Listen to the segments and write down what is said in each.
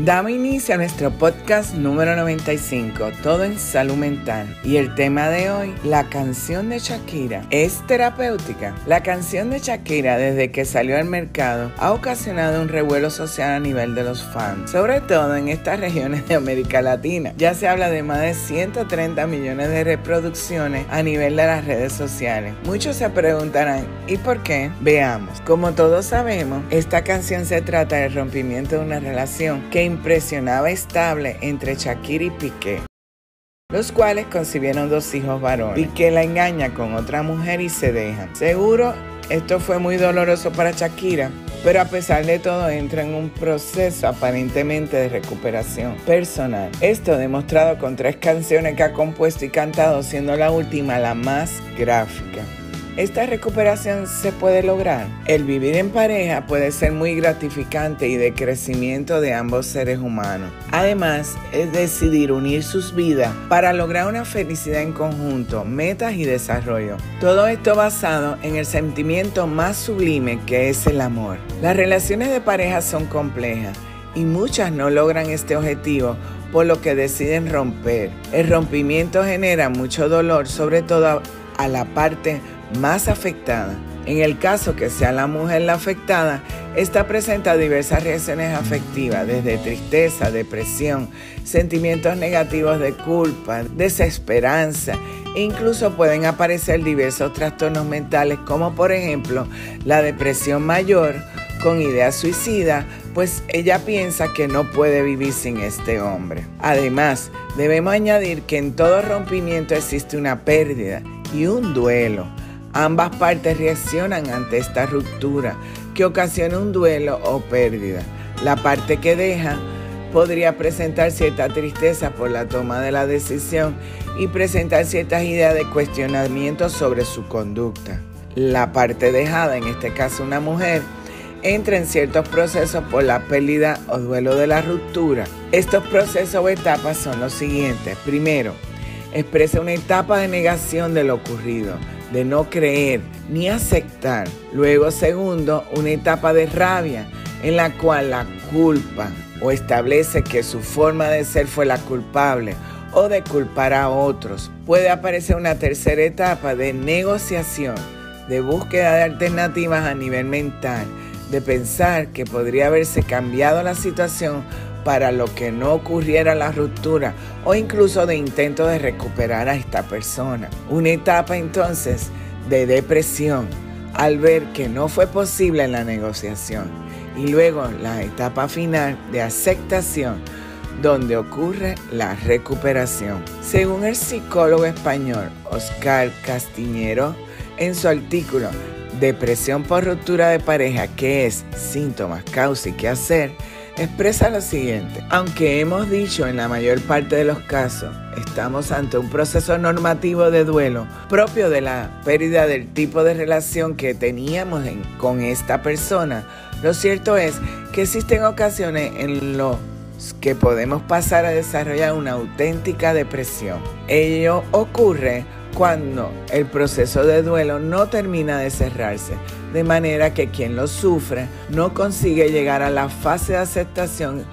Damos inicio a nuestro podcast número 95, Todo en Salud Mental. Y el tema de hoy, la canción de Shakira, ¿es terapéutica? La canción de Shakira, desde que salió al mercado, ha ocasionado un revuelo social a nivel de los fans, sobre todo en estas regiones de América Latina. Ya se habla de más de 130 millones de reproducciones a nivel de las redes sociales. Muchos se preguntarán, ¿y por qué? Veamos. Como todos sabemos, esta canción se trata del rompimiento de una relación que impresionaba estable entre Shakira y Piqué, los cuales concibieron dos hijos varones. Piqué la engaña con otra mujer y se dejan. Seguro esto fue muy doloroso para Shakira, pero a pesar de todo entra en un proceso aparentemente de recuperación personal. Esto demostrado con tres canciones que ha compuesto y cantado, siendo la última la más gráfica. Esta recuperación se puede lograr. El vivir en pareja puede ser muy gratificante y de crecimiento de ambos seres humanos. Además, es decidir unir sus vidas para lograr una felicidad en conjunto, metas y desarrollo. Todo esto basado en el sentimiento más sublime que es el amor. Las relaciones de pareja son complejas y muchas no logran este objetivo por lo que deciden romper. El rompimiento genera mucho dolor, sobre todo a la parte más afectada. En el caso que sea la mujer la afectada, esta presenta diversas reacciones afectivas, desde tristeza, depresión, sentimientos negativos de culpa, desesperanza, e incluso pueden aparecer diversos trastornos mentales como por ejemplo la depresión mayor con ideas suicidas, pues ella piensa que no puede vivir sin este hombre. Además, debemos añadir que en todo rompimiento existe una pérdida y un duelo Ambas partes reaccionan ante esta ruptura que ocasiona un duelo o pérdida. La parte que deja podría presentar cierta tristeza por la toma de la decisión y presentar ciertas ideas de cuestionamiento sobre su conducta. La parte dejada, en este caso una mujer, entra en ciertos procesos por la pérdida o duelo de la ruptura. Estos procesos o etapas son los siguientes. Primero, expresa una etapa de negación de lo ocurrido de no creer ni aceptar. Luego, segundo, una etapa de rabia en la cual la culpa o establece que su forma de ser fue la culpable o de culpar a otros. Puede aparecer una tercera etapa de negociación, de búsqueda de alternativas a nivel mental, de pensar que podría haberse cambiado la situación para lo que no ocurriera la ruptura o incluso de intento de recuperar a esta persona. Una etapa entonces de depresión al ver que no fue posible la negociación. Y luego la etapa final de aceptación donde ocurre la recuperación. Según el psicólogo español Oscar Castiñero, en su artículo Depresión por ruptura de pareja, ¿qué es? Síntomas, causa y qué hacer, expresa lo siguiente. Aunque hemos dicho en la mayor parte de los casos, estamos ante un proceso normativo de duelo propio de la pérdida del tipo de relación que teníamos con esta persona, lo cierto es que existen ocasiones en los que podemos pasar a desarrollar una auténtica depresión. Ello ocurre cuando el proceso de duelo no termina de cerrarse, de manera que quien lo sufre no consigue llegar a la fase de aceptación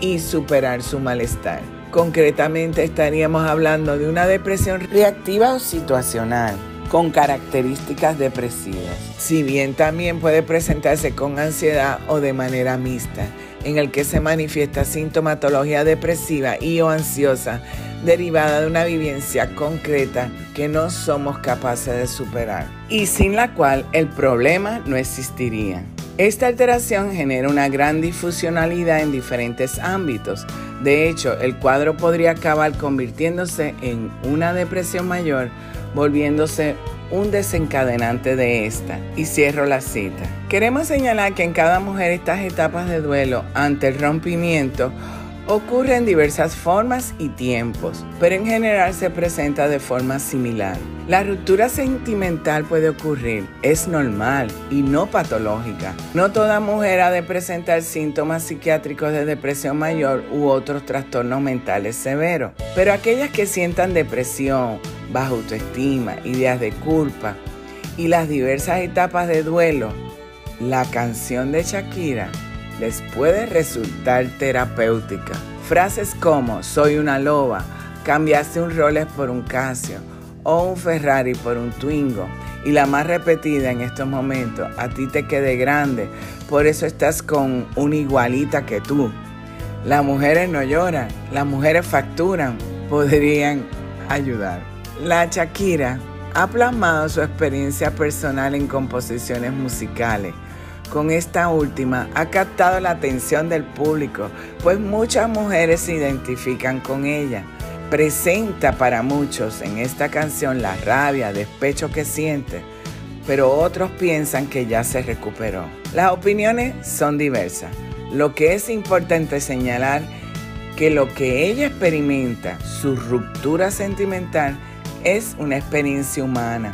y superar su malestar. Concretamente estaríamos hablando de una depresión reactiva o situacional con características depresivas. Si bien también puede presentarse con ansiedad o de manera mixta, en el que se manifiesta sintomatología depresiva y o ansiosa derivada de una vivencia concreta que no somos capaces de superar y sin la cual el problema no existiría. Esta alteración genera una gran difusionalidad en diferentes ámbitos. De hecho, el cuadro podría acabar convirtiéndose en una depresión mayor, volviéndose un desencadenante de esta. Y cierro la cita. Queremos señalar que en cada mujer estas etapas de duelo ante el rompimiento Ocurre en diversas formas y tiempos, pero en general se presenta de forma similar. La ruptura sentimental puede ocurrir, es normal y no patológica. No toda mujer ha de presentar síntomas psiquiátricos de depresión mayor u otros trastornos mentales severos, pero aquellas que sientan depresión, baja autoestima, ideas de culpa y las diversas etapas de duelo, la canción de Shakira les puede resultar terapéutica. Frases como soy una loba, cambiaste un Rolex por un Casio o un Ferrari por un Twingo. Y la más repetida en estos momentos, a ti te quede grande, por eso estás con una igualita que tú. Las mujeres no lloran, las mujeres facturan, podrían ayudar. La Shakira ha plasmado su experiencia personal en composiciones musicales. Con esta última ha captado la atención del público, pues muchas mujeres se identifican con ella. Presenta para muchos en esta canción la rabia, despecho que siente, pero otros piensan que ya se recuperó. Las opiniones son diversas. Lo que es importante señalar que lo que ella experimenta, su ruptura sentimental, es una experiencia humana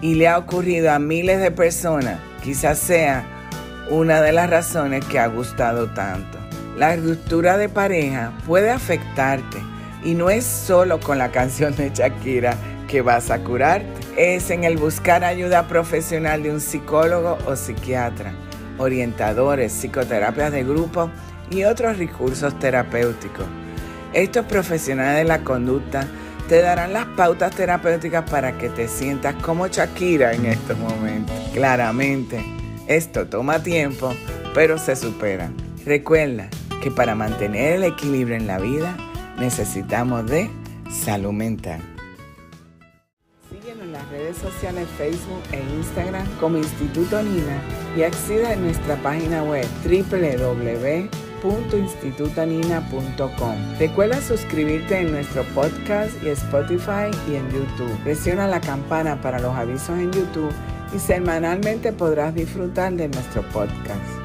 y le ha ocurrido a miles de personas. Quizás sea una de las razones que ha gustado tanto. La ruptura de pareja puede afectarte y no es solo con la canción de Shakira que vas a curarte, es en el buscar ayuda profesional de un psicólogo o psiquiatra, orientadores, psicoterapias de grupo y otros recursos terapéuticos. Estos profesionales de la conducta te darán las pautas terapéuticas para que te sientas como Shakira en estos momentos. Claramente, esto toma tiempo, pero se supera. Recuerda que para mantener el equilibrio en la vida necesitamos de salud mental. Síguenos en las redes sociales Facebook e Instagram como Instituto Nina y acceda a nuestra página web www.institutonina.com. Recuerda suscribirte en nuestro podcast y Spotify y en YouTube. Presiona la campana para los avisos en YouTube y semanalmente podrás disfrutar de nuestro podcast.